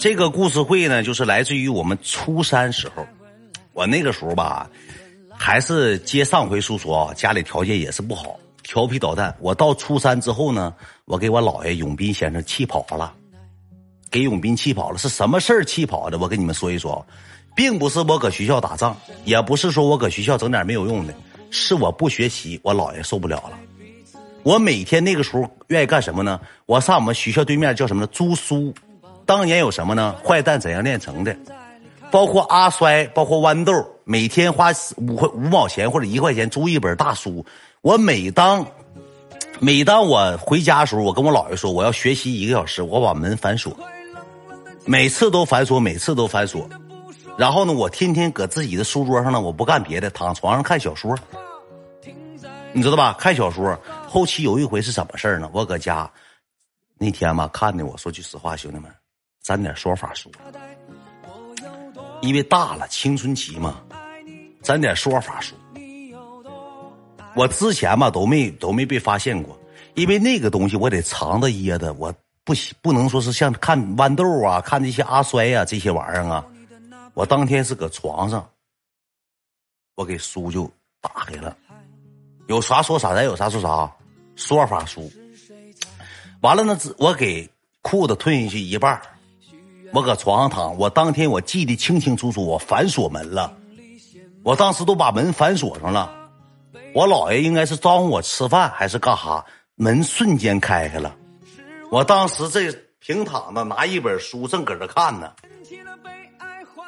这个故事会呢，就是来自于我们初三时候，我那个时候吧，还是接上回书说啊，家里条件也是不好，调皮捣蛋。我到初三之后呢，我给我姥爷永斌先生气跑了，给永斌气跑了，是什么事儿气跑的？我跟你们说一说，并不是我搁学校打仗，也不是说我搁学校整点没有用的，是我不学习，我姥爷受不了了。我每天那个时候愿意干什么呢？我上我们学校对面叫什么呢？租书。当年有什么呢？坏蛋怎样炼成的？包括阿衰，包括豌豆，每天花五块五毛钱或者一块钱租一本大书。我每当每当我回家的时候，我跟我姥爷说我要学习一个小时，我把门反锁，每次都反锁，每次都反锁。然后呢，我天天搁自己的书桌上呢，我不干别的，躺床上看小说，你知道吧？看小说。后期有一回是怎么事呢？我搁家那天吧，看的我说句实话，兄弟们。沾点说法书，因为大了青春期嘛，沾点说法书。我之前嘛都没都没被发现过，因为那个东西我得藏着掖着，我不不能说是像看豌豆啊、看这些阿衰呀这些玩意儿啊。我当天是搁床上，我给书就打开了，有啥说啥，咱有啥说啥，说法书。完了呢，我给裤子褪下去一半我搁床上躺，我当天我记得清清楚楚，我反锁门了，我当时都把门反锁上了。我姥爷应该是招呼我吃饭还是干哈，门瞬间开开了。我当时这平躺着，拿一本书正搁这看呢。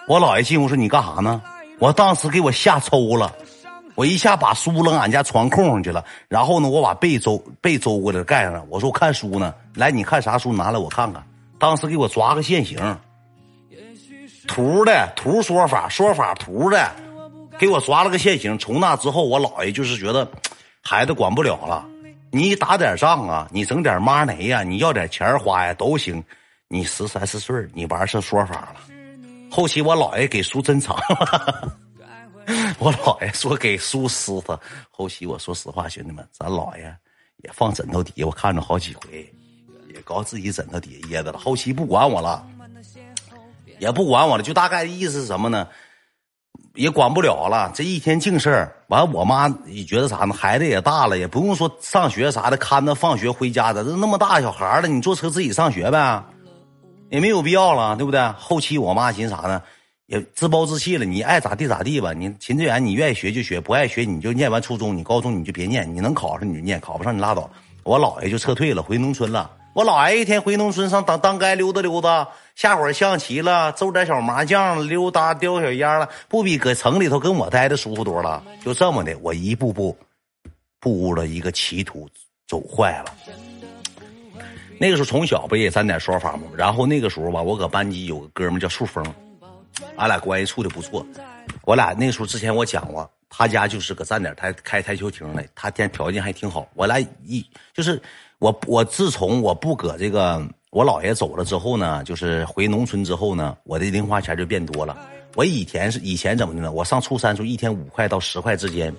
我姥爷进屋说：“你干哈呢？”我当时给我吓抽了，我一下把书扔俺家床空上去了，然后呢，我把被周被周过来盖上了。我说：“我看书呢，来，你看啥书？拿来我看看。”当时给我抓个现行，图的图说法说法图的，给我抓了个现行。从那之后，我姥爷就是觉得 孩子管不了了。你打点仗啊，你整点妈内呀，你要点钱花呀都行。你十三四岁你玩上说法了。后期我姥爷给书珍藏，我姥爷说给书撕他。后期我说实话，兄弟们，咱姥爷也放枕头底下，我看着好几回。也搞自己枕头底下掖着了，后期不管我了，也不管我了，就大概意思是什么呢？也管不了了。这一天净事儿，完我妈也觉得啥呢？孩子也大了，也不用说上学啥的，看着放学回家的，这那么大小孩了，你坐车自己上学呗，也没有必要了，对不对？后期我妈寻啥呢？也自暴自弃了，你爱咋地咋地吧。你秦志远，你愿意学就学，不爱学你就念完初中，你高中你就别念，你能考上你就念，考不上你拉倒。我姥爷就撤退了，回农村了。我姥爷一天回农村上当当街溜达溜达，下会儿象棋了，揍点小麻将，溜达叼小烟了，不比搁城里头跟我待的舒服多了。就这么的，我一步步步入了一个歧途，走坏了。那个时候从小不也沾点说法吗？然后那个时候吧，我搁班级有个哥们叫树峰，俺俩关系处的不错。我俩那时候之前我讲过，他家就是搁站点台开台球厅的，他家条件还挺好。我俩一就是。我我自从我不搁这个我姥爷走了之后呢，就是回农村之后呢，我的零花钱就变多了。我以前是以前怎么的呢？我上初三时候一天五块到十块之间，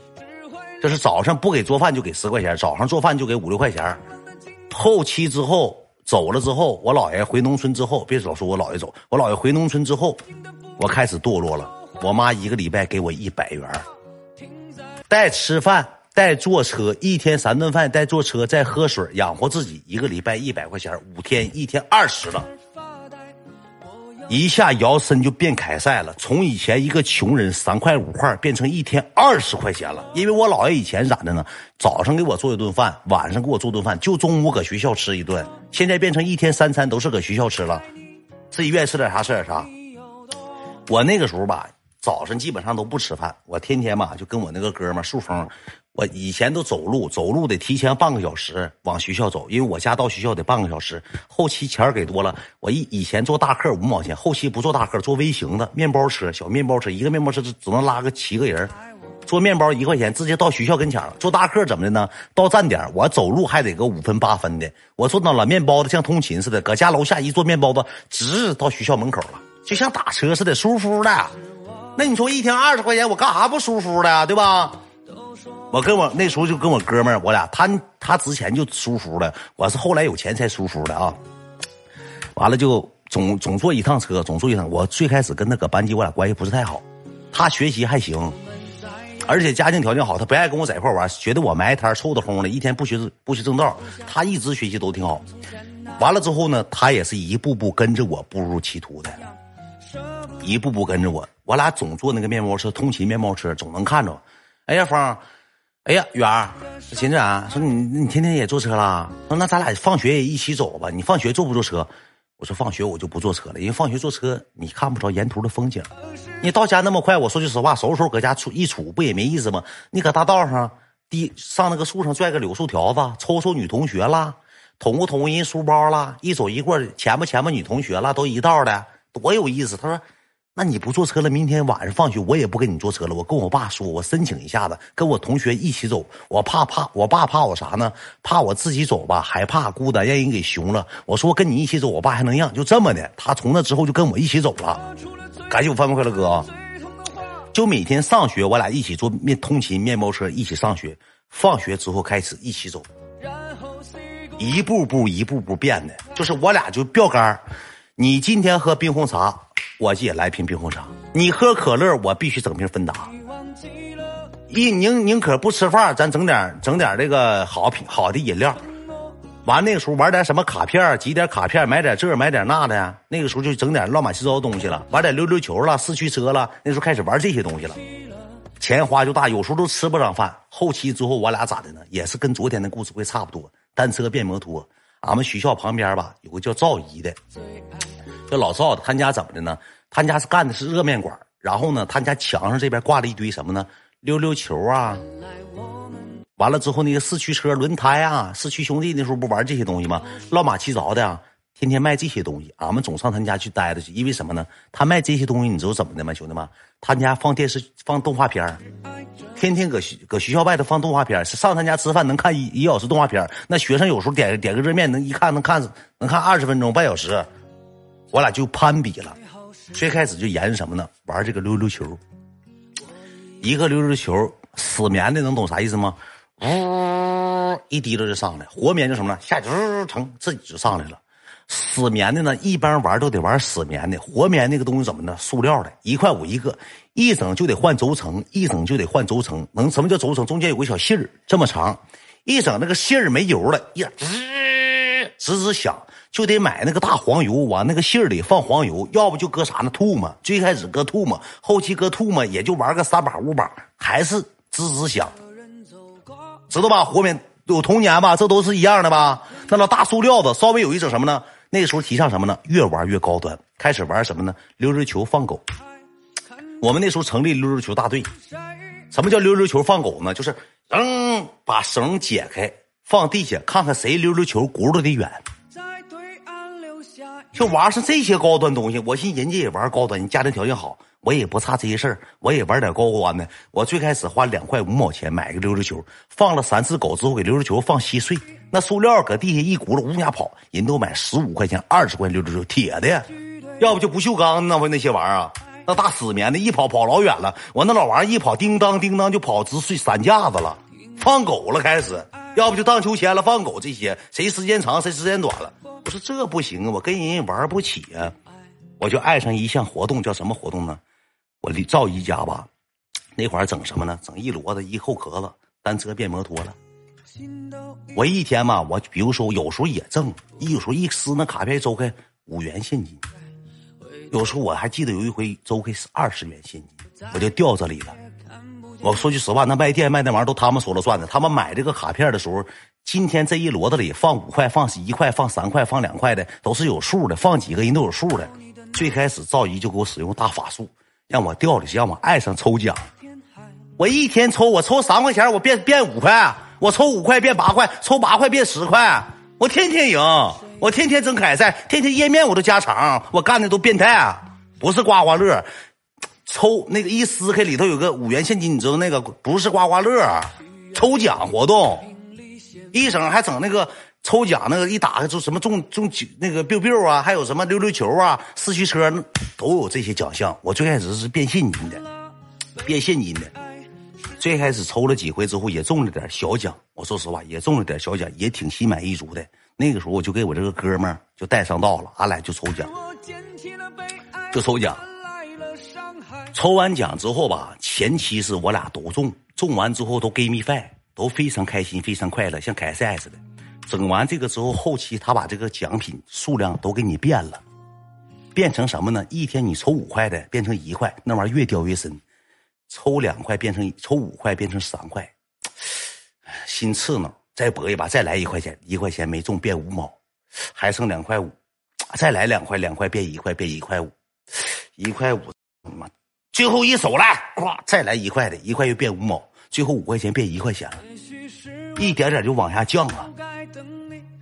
就是早上不给做饭就给十块钱，早上做饭就给五六块钱。后期之后走了之后，我姥爷回农村之后，别老说我姥爷走，我姥爷回农村之后，我开始堕落了。我妈一个礼拜给我一百元，带吃饭。带坐车，一天三顿饭，带坐车，再喝水，养活自己。一个礼拜一百块钱，五天一天二十了，一下摇身就变凯撒了。从以前一个穷人三块五块，变成一天二十块钱了。因为我姥爷以前咋的呢？早上给我做一顿饭，晚上给我做顿饭，就中午搁学校吃一顿。现在变成一天三餐都是搁学校吃了，自己愿意吃点啥吃点啥。我那个时候吧，早上基本上都不吃饭，我天天吧就跟我那个哥们树峰。我以前都走路，走路得提前半个小时往学校走，因为我家到学校得半个小时。后期钱给多了，我以以前坐大客五毛钱，后期不坐大客，坐微型的面包车，小面包车，一个面包车只只能拉个七个人，坐面包一块钱，直接到学校跟前了。坐大客怎么的呢？到站点我走路还得个五分八分的，我坐那了面包子像通勤似的，搁家楼下一坐面包子，直到学校门口了，就像打车似的，舒服的。那你说一天二十块钱，我干啥不舒服的，对吧？我跟我那时候就跟我哥们儿，我俩他他之前就舒服了，我是后来有钱才舒服的啊。完了就总总坐一趟车，总坐一趟。我最开始跟他搁班级，我俩关系不是太好。他学习还行，而且家庭条件好，他不爱跟我在一块玩，觉得我埋摊臭的哄的，一天不学不学正道。他一直学习都挺好。完了之后呢，他也是一步步跟着我步入歧途的，一步步跟着我。我俩总坐那个面包车，通勤面包车，总能看着。哎呀，芳，哎呀，远儿，秦志啊，说你你天天也坐车啦？说那咱俩放学也一起走吧？你放学坐不坐车？我说放学我就不坐车了，因为放学坐车你看不着沿途的风景。你到家那么快，我说句实话，收拾收拾搁家处一处不也没意思吗？你搁大道上，第上那个树上拽个柳树条子，抽抽女同学啦，捅咕捅咕人书包啦，一走一过前吧前吧女同学啦，都一道的，多有意思。他说。那你不坐车了？明天晚上放学我也不跟你坐车了。我跟我爸说，我申请一下子跟我同学一起走。我怕怕，我爸怕我啥呢？怕我自己走吧，害怕孤单，让人给熊了。我说跟你一起走，我爸还能让？就这么的，他从那之后就跟我一起走了。感谢我饭饭快乐哥，就每天上学我俩一起坐面通勤面包车一起上学，放学之后开始一起走，一步步一步步变的，就是我俩就标杆你今天喝冰红茶。我也来瓶冰红茶，你喝可乐，我必须整瓶芬达。一宁宁可不吃饭，咱整点整点这个好品好的饮料。完那个时候玩点什么卡片，集点卡片，买点这买点那的。那个时候就整点乱七糟的东西了，玩点溜溜球了，四驱车了。那时候开始玩这些东西了，钱花就大，有时候都吃不上饭。后期之后我俩咋的呢？也是跟昨天的故事会差不多，单车变摩托。俺们学校旁边吧有个叫赵姨的。这老赵他家怎么的呢？他家是干的是热面馆，然后呢，他家墙上这边挂了一堆什么呢？溜溜球啊，完了之后那个四驱车轮胎啊，四驱兄弟那时候不玩这些东西吗？乱码七糟的啊，天天卖这些东西。俺们总上他家去待着去，因为什么呢？他卖这些东西，你知道怎么的吗，兄弟们？他家放电视放动画片天天搁学搁学校外头放动画片上他家吃饭能看一一小时动画片那学生有时候点点个热面，能一看能看能看二十分钟半小时。我俩就攀比了，最开始就研究什么呢？玩这个溜溜球，一个溜溜球死棉的，能懂啥意思吗？呜，一滴溜就上来，活棉就什么呢？下去成自己就上来了。死棉的呢，一般玩都得玩死棉的，活棉那个东西怎么呢？塑料的，一块五一个，一整就得换轴承，一整就得换轴承。能什么叫轴承？中间有个小信儿，这么长，一整那个信儿没油了，呀，吱吱吱响。就得买那个大黄油，往那个信儿里放黄油，要不就搁啥呢？吐沫。最开始搁吐沫，后期搁吐沫，也就玩个三把五把，还是吱吱响，知道吧？活棉有童年吧？这都是一样的吧？那老大塑料子，稍微有一整什么呢？那个时候提倡什么呢？越玩越高端，开始玩什么呢？溜溜球放狗。我们那时候成立溜溜球大队。什么叫溜溜球放狗呢？就是嗯，把绳解开，放地下，看看谁溜溜球轱辘的远。就玩上这些高端东西，我寻人家也玩高端，人家庭条件好，我也不差这些事儿，我也玩点高端的。我最开始花两块五毛钱买个溜溜球，放了三次狗之后，给溜溜球放稀碎，那塑料搁地下一轱辘，呜家跑，人都买十五块钱、二十块溜溜球，铁的，要不就不锈钢那那些玩意儿，那大死棉的，一跑跑老远了，我那老玩意儿一跑，叮当叮当就跑直碎散架子了，放狗了开始，要不就荡秋千了，放狗这些，谁时间长谁时间短了。我说这不行啊，我跟人玩不起啊，我就爱上一项活动，叫什么活动呢？我离赵姨家吧，那会儿整什么呢？整一骡子一后壳子，单车变摩托了。我一天嘛，我比如说有时候也挣，一有时候一撕那卡片周开五元现金，有时候我还记得有一回周开是二十元现金，我就掉这里了。我说句实话，那卖店卖那玩意儿都他们说了算的，他们买这个卡片的时候。今天这一摞子里放五块、放一块、放三块、放两块的都是有数的，放几个人都有数的。最开始赵姨就给我使用大法术，让我掉里去，让我爱上抽奖。我一天抽，我抽三块钱，我变变五块；我抽五块变八块，抽八块变十块。我天天赢，我天天争凯赛，天天页面我都加长，我干的都变态，不是刮刮乐。抽那个一撕开里头有个五元现金，你知道那个不是刮刮乐，抽奖活动。一整还整那个抽奖，那个一打开就什么中中那个 biu biu 啊，还有什么溜溜球啊，四驱车都有这些奖项。我最开始是变现金的，变现金的，最开始抽了几回之后，也中了点小奖。我说实话，也中了点小奖，也挺心满意足的。那个时候，我就给我这个哥们儿就带上道了，俺俩就抽奖，就抽奖。抽完奖之后吧，前期是我俩都中，中完之后都 give me five，都非常开心，非常快乐，像开赛似的。整完这个之后，后期他把这个奖品数量都给你变了，变成什么呢？一天你抽五块的，变成一块，那玩意儿越掉越深。抽两块变成抽五块变成三块，心刺挠。再搏一把，再来一块钱，一块钱没中变五毛，还剩两块五，再来两块，两块变一块，变一块五，一块五，最后一手来，呱，再来一块的，一块又变五毛，最后五块钱变一块钱了，一点点就往下降了。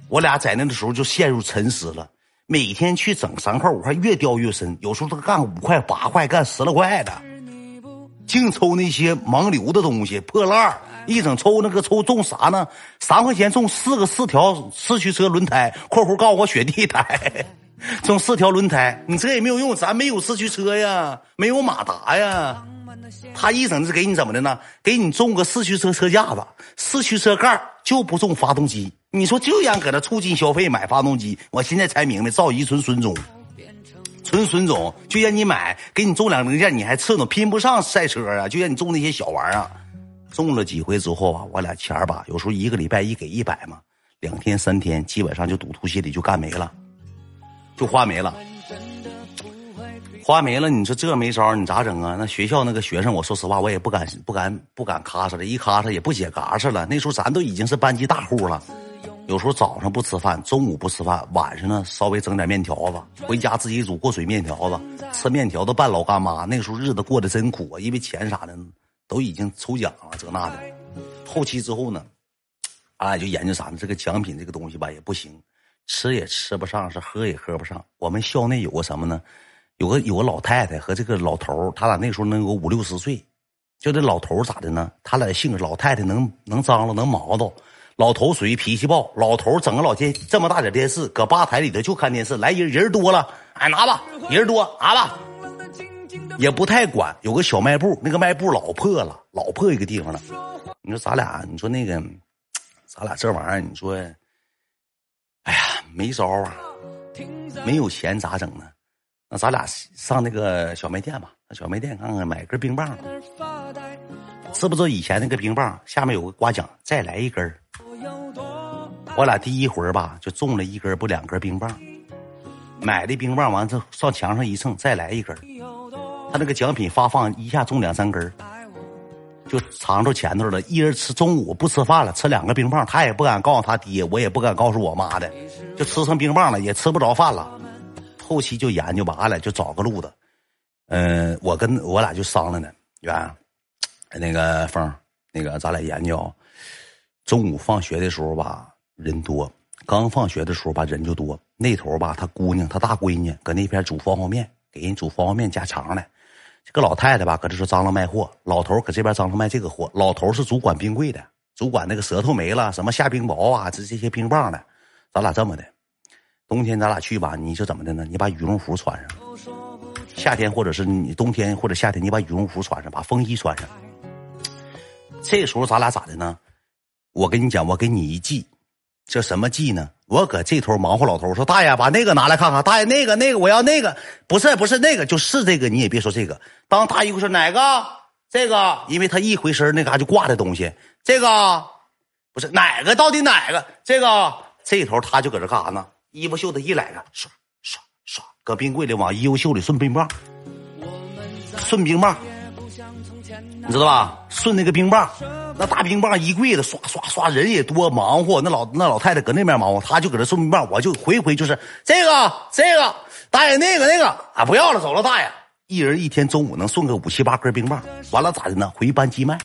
我俩在那的时候就陷入沉思了，每天去整三块五块，越掉越深，有时候都干五块八块，干十来块的。净抽那些盲流的东西，破烂一整抽那个抽中啥呢？三块钱中四个四条四驱车轮胎（括弧告诉我雪地胎），中四条轮胎，你这也没有用，咱没有四驱车呀，没有马达呀。他一整是给你怎么的呢？给你中个四驱车车架子，四驱车盖就不中发动机。你说就想搁那促进消费买发动机，我现在才明白，赵一纯孙总。纯孙总就让你买，给你中两零件，你还刺挠，拼不上赛车啊！就让你中那些小玩意儿，中了几回之后啊，我俩钱吧，有时候一个礼拜一给一百嘛，两天三天基本上就赌徒心里就干没了，就花没了，花没了。你说这没招，你咋整啊？那学校那个学生，我说实话，我也不敢不敢不敢咔嚓了，一咔嚓也不解嘎嚓了。那时候咱都已经是班级大户了。有时候早上不吃饭，中午不吃饭，晚上呢稍微整点面条子，回家自己煮过水面条子，吃面条子拌老干妈。那时候日子过得真苦啊，因为钱啥的都已经抽奖了，这那的。后期之后呢，俺俩就研究啥呢？这个奖品这个东西吧也不行，吃也吃不上，是喝也喝不上。我们校内有个什么呢？有个有个老太太和这个老头他俩那时候能有五六十岁。就这老头咋的呢？他俩的性格，老太太能能张罗，能毛叨。老头属于脾气暴，老头整个老电这么大点电视，搁吧台里头就看电视。来人人多了，哎拿吧，人多拿吧，也不太管。有个小卖部，那个卖部老破了，老破一个地方了。你说咱俩，你说那个，咱俩这玩意儿，你说，哎呀，没招啊，没有钱咋整呢？那咱俩上那个小卖店吧，小卖店看看买根冰棒。知不知道以前那个冰棒下面有个刮奖，再来一根。我俩第一回吧，就中了一根不两根冰棒，买的冰棒完之后上墙上一蹭，再来一根他那个奖品发放一下中两三根就藏着前头了。一人吃中午不吃饭了，吃两个冰棒，他也不敢告诉他爹，我也不敢告诉我妈的，就吃上冰棒了，也吃不着饭了。后期就研究吧，俺俩就找个路子，嗯，我跟我俩就商量呢，远，那个峰，那个咱俩研究，中午放学的时候吧。人多，刚放学的时候吧，人就多。那头吧，他姑娘，他大闺女搁那边煮方便面，给人煮方便面加肠呢。这个老太太吧，搁这说张罗卖货，老头搁这边张罗卖这个货。老头是主管冰柜的，主管那个舌头没了，什么下冰雹啊，这这些冰棒的。咱俩这么的，冬天咱俩去吧，你就怎么的呢？你把羽绒服穿上。夏天或者是你冬天或者夏天，你把羽绒服穿上，把风衣穿上。这时候咱俩咋的呢？我跟你讲，我给你一计。这什么计呢？我搁这头忙活，老头说：“大爷，把那个拿来看看。”大爷，那个那个，我要那个，不是不是那个，就是这个。你也别说这个。当大姨夫说哪个？这个，因为他一回身，那嘎就挂的东西。这个不是哪个？到底哪个？这个这头他就搁这干啥呢？衣服袖子一揽着，唰唰唰，搁冰柜里往衣服袖里顺冰棒，顺冰棒，你知道吧？顺那个冰棒。那大冰棒一柜子，刷刷刷，人也多，忙活。那老那老太太搁那边忙活，他就搁这送冰棒，我就回回就是这个这个大爷那个那个啊，不要了，走了，大爷。一人一天中午能送个五七八根冰棒，完了咋的呢？回班级卖。